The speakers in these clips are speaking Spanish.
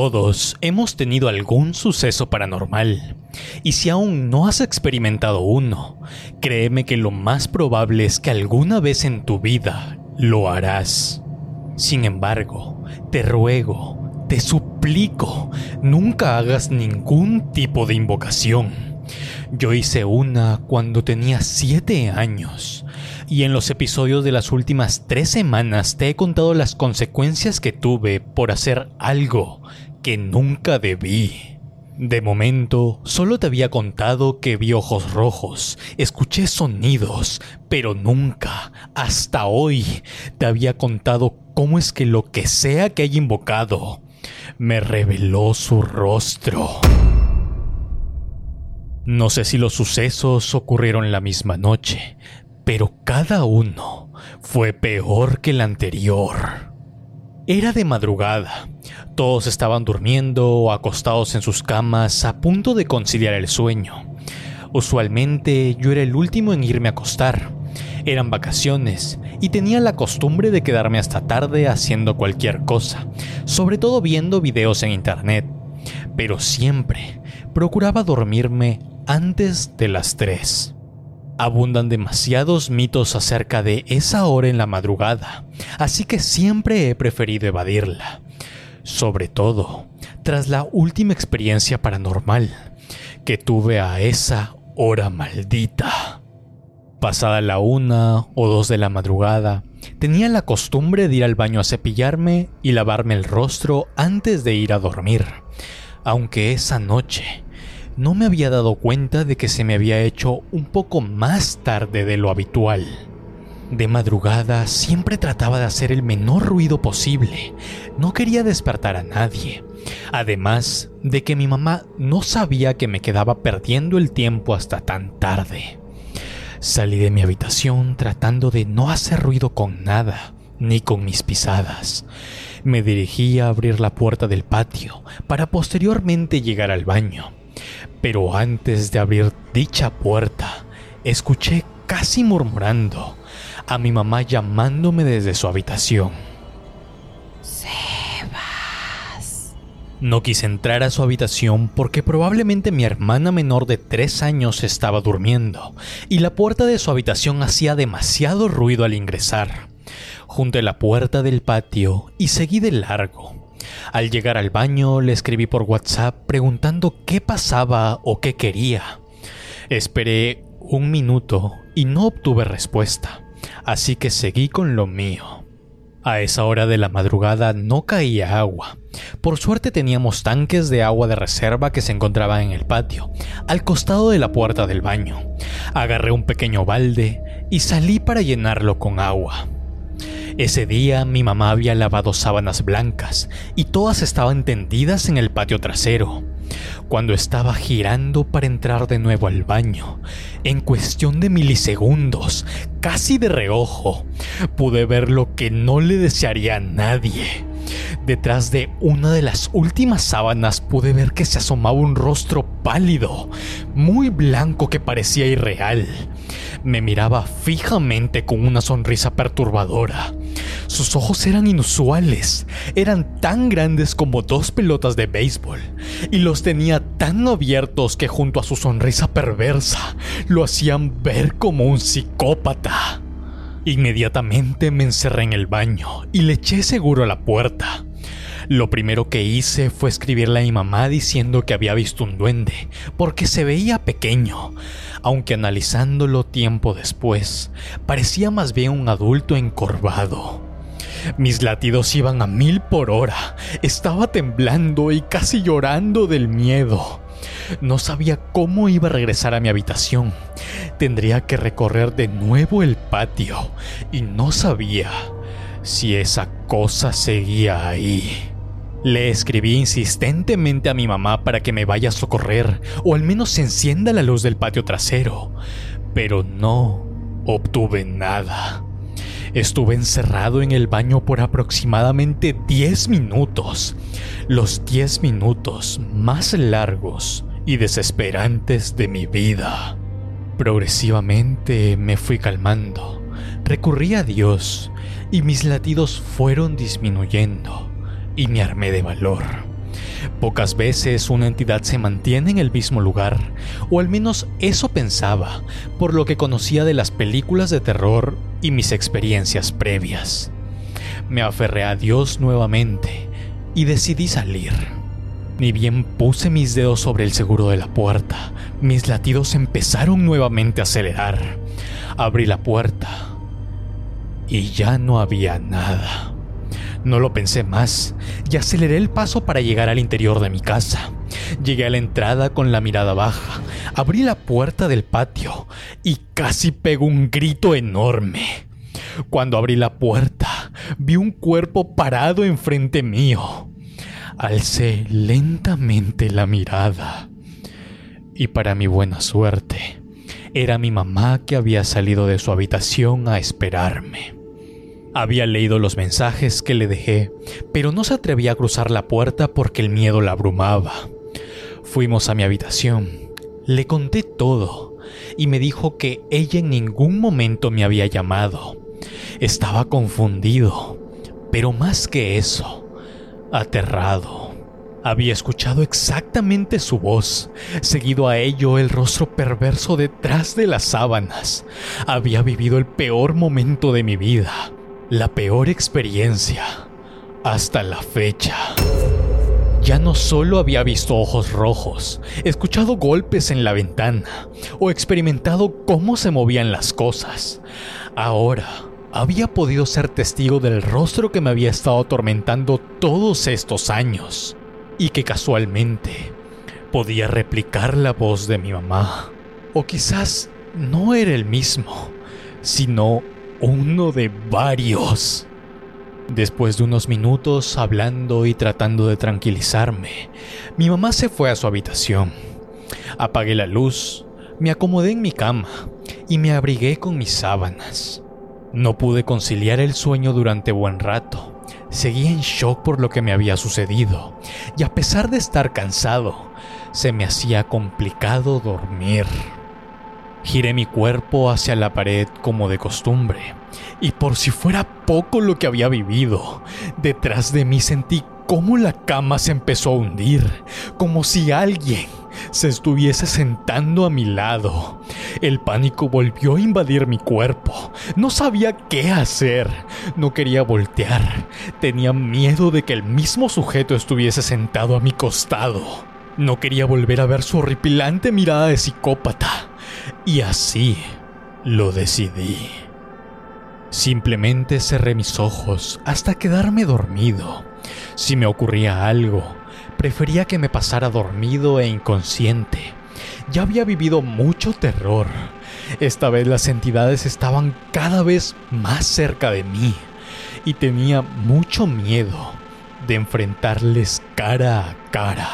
Todos hemos tenido algún suceso paranormal, y si aún no has experimentado uno, créeme que lo más probable es que alguna vez en tu vida lo harás. Sin embargo, te ruego, te suplico, nunca hagas ningún tipo de invocación. Yo hice una cuando tenía 7 años y en los episodios de las últimas tres semanas te he contado las consecuencias que tuve por hacer algo que nunca debí. De momento, solo te había contado que vi ojos rojos, escuché sonidos, pero nunca, hasta hoy, te había contado cómo es que lo que sea que haya invocado, me reveló su rostro. No sé si los sucesos ocurrieron la misma noche, pero cada uno fue peor que el anterior. Era de madrugada. Todos estaban durmiendo o acostados en sus camas a punto de conciliar el sueño. Usualmente yo era el último en irme a acostar. Eran vacaciones y tenía la costumbre de quedarme hasta tarde haciendo cualquier cosa, sobre todo viendo videos en internet. Pero siempre procuraba dormirme antes de las 3. Abundan demasiados mitos acerca de esa hora en la madrugada, así que siempre he preferido evadirla. Sobre todo, tras la última experiencia paranormal que tuve a esa hora maldita. Pasada la una o dos de la madrugada, tenía la costumbre de ir al baño a cepillarme y lavarme el rostro antes de ir a dormir, aunque esa noche no me había dado cuenta de que se me había hecho un poco más tarde de lo habitual. De madrugada siempre trataba de hacer el menor ruido posible. No quería despertar a nadie. Además de que mi mamá no sabía que me quedaba perdiendo el tiempo hasta tan tarde. Salí de mi habitación tratando de no hacer ruido con nada, ni con mis pisadas. Me dirigí a abrir la puerta del patio para posteriormente llegar al baño. Pero antes de abrir dicha puerta, escuché casi murmurando a mi mamá llamándome desde su habitación. Sebas. No quise entrar a su habitación porque probablemente mi hermana menor de tres años estaba durmiendo y la puerta de su habitación hacía demasiado ruido al ingresar. Junté la puerta del patio y seguí de largo al llegar al baño le escribí por WhatsApp preguntando qué pasaba o qué quería. Esperé un minuto y no obtuve respuesta, así que seguí con lo mío. A esa hora de la madrugada no caía agua. Por suerte teníamos tanques de agua de reserva que se encontraban en el patio, al costado de la puerta del baño. Agarré un pequeño balde y salí para llenarlo con agua. Ese día mi mamá había lavado sábanas blancas y todas estaban tendidas en el patio trasero. Cuando estaba girando para entrar de nuevo al baño, en cuestión de milisegundos, casi de reojo, pude ver lo que no le desearía a nadie. Detrás de una de las últimas sábanas pude ver que se asomaba un rostro pálido, muy blanco que parecía irreal. Me miraba fijamente con una sonrisa perturbadora. Sus ojos eran inusuales, eran tan grandes como dos pelotas de béisbol, y los tenía tan abiertos que junto a su sonrisa perversa lo hacían ver como un psicópata. Inmediatamente me encerré en el baño y le eché seguro a la puerta. Lo primero que hice fue escribirle a mi mamá diciendo que había visto un duende, porque se veía pequeño, aunque analizándolo tiempo después, parecía más bien un adulto encorvado. Mis latidos iban a mil por hora, estaba temblando y casi llorando del miedo. No sabía cómo iba a regresar a mi habitación. Tendría que recorrer de nuevo el patio y no sabía si esa cosa seguía ahí. Le escribí insistentemente a mi mamá para que me vaya a socorrer o al menos se encienda la luz del patio trasero, pero no obtuve nada. Estuve encerrado en el baño por aproximadamente 10 minutos, los 10 minutos más largos y desesperantes de mi vida. Progresivamente me fui calmando, recurrí a Dios y mis latidos fueron disminuyendo y me armé de valor. Pocas veces una entidad se mantiene en el mismo lugar, o al menos eso pensaba, por lo que conocía de las películas de terror y mis experiencias previas. Me aferré a Dios nuevamente y decidí salir. Ni bien puse mis dedos sobre el seguro de la puerta, mis latidos empezaron nuevamente a acelerar. Abrí la puerta y ya no había nada. No lo pensé más y aceleré el paso para llegar al interior de mi casa. Llegué a la entrada con la mirada baja, abrí la puerta del patio y casi pegó un grito enorme. Cuando abrí la puerta, vi un cuerpo parado enfrente mío. Alcé lentamente la mirada. Y para mi buena suerte, era mi mamá que había salido de su habitación a esperarme. Había leído los mensajes que le dejé, pero no se atrevía a cruzar la puerta porque el miedo la abrumaba. Fuimos a mi habitación, le conté todo y me dijo que ella en ningún momento me había llamado. Estaba confundido, pero más que eso, aterrado. Había escuchado exactamente su voz, seguido a ello el rostro perverso detrás de las sábanas. Había vivido el peor momento de mi vida la peor experiencia hasta la fecha. Ya no solo había visto ojos rojos, escuchado golpes en la ventana o experimentado cómo se movían las cosas. Ahora había podido ser testigo del rostro que me había estado atormentando todos estos años y que casualmente podía replicar la voz de mi mamá. O quizás no era el mismo, sino uno de varios. Después de unos minutos hablando y tratando de tranquilizarme, mi mamá se fue a su habitación. Apagué la luz, me acomodé en mi cama y me abrigué con mis sábanas. No pude conciliar el sueño durante buen rato. Seguía en shock por lo que me había sucedido y a pesar de estar cansado, se me hacía complicado dormir. Giré mi cuerpo hacia la pared como de costumbre, y por si fuera poco lo que había vivido, detrás de mí sentí cómo la cama se empezó a hundir, como si alguien se estuviese sentando a mi lado. El pánico volvió a invadir mi cuerpo. No sabía qué hacer. No quería voltear. Tenía miedo de que el mismo sujeto estuviese sentado a mi costado. No quería volver a ver su horripilante mirada de psicópata. Y así lo decidí. Simplemente cerré mis ojos hasta quedarme dormido. Si me ocurría algo, prefería que me pasara dormido e inconsciente. Ya había vivido mucho terror. Esta vez las entidades estaban cada vez más cerca de mí y tenía mucho miedo de enfrentarles cara a cara.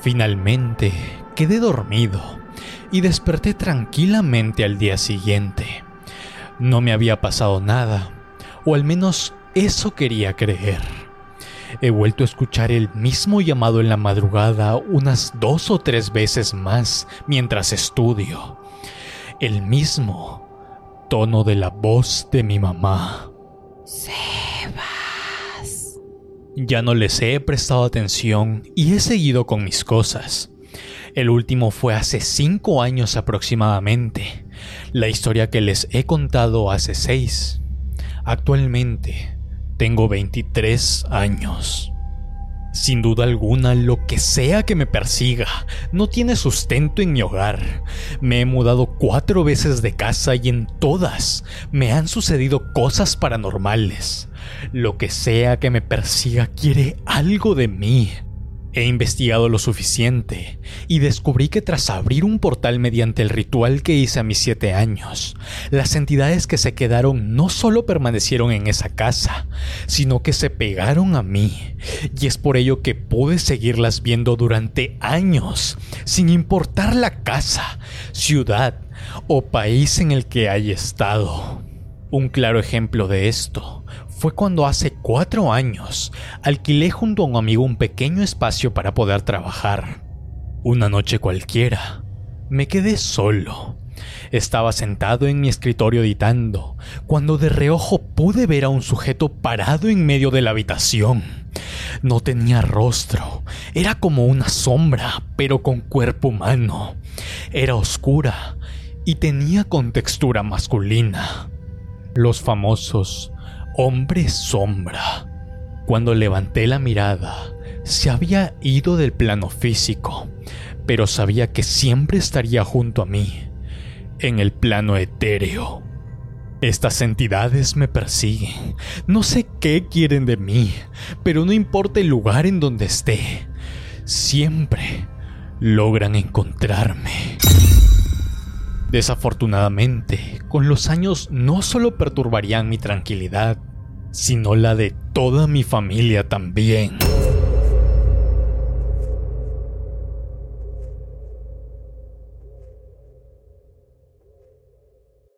Finalmente quedé dormido y desperté tranquilamente al día siguiente. No me había pasado nada, o al menos eso quería creer. He vuelto a escuchar el mismo llamado en la madrugada unas dos o tres veces más mientras estudio. El mismo tono de la voz de mi mamá. Sebas. Ya no les he prestado atención y he seguido con mis cosas. El último fue hace cinco años aproximadamente. La historia que les he contado hace seis. Actualmente tengo 23 años. Sin duda alguna, lo que sea que me persiga no tiene sustento en mi hogar. Me he mudado cuatro veces de casa y en todas me han sucedido cosas paranormales. Lo que sea que me persiga quiere algo de mí. He investigado lo suficiente y descubrí que tras abrir un portal mediante el ritual que hice a mis siete años, las entidades que se quedaron no solo permanecieron en esa casa, sino que se pegaron a mí, y es por ello que pude seguirlas viendo durante años, sin importar la casa, ciudad o país en el que haya estado. Un claro ejemplo de esto fue cuando hace cuatro años alquilé junto a un amigo un pequeño espacio para poder trabajar. Una noche cualquiera, me quedé solo. Estaba sentado en mi escritorio editando, cuando de reojo pude ver a un sujeto parado en medio de la habitación. No tenía rostro, era como una sombra, pero con cuerpo humano. Era oscura y tenía contextura masculina. Los famosos hombres sombra. Cuando levanté la mirada, se había ido del plano físico, pero sabía que siempre estaría junto a mí, en el plano etéreo. Estas entidades me persiguen. No sé qué quieren de mí, pero no importa el lugar en donde esté, siempre logran encontrarme. Desafortunadamente, con los años no solo perturbarían mi tranquilidad, sino la de toda mi familia también.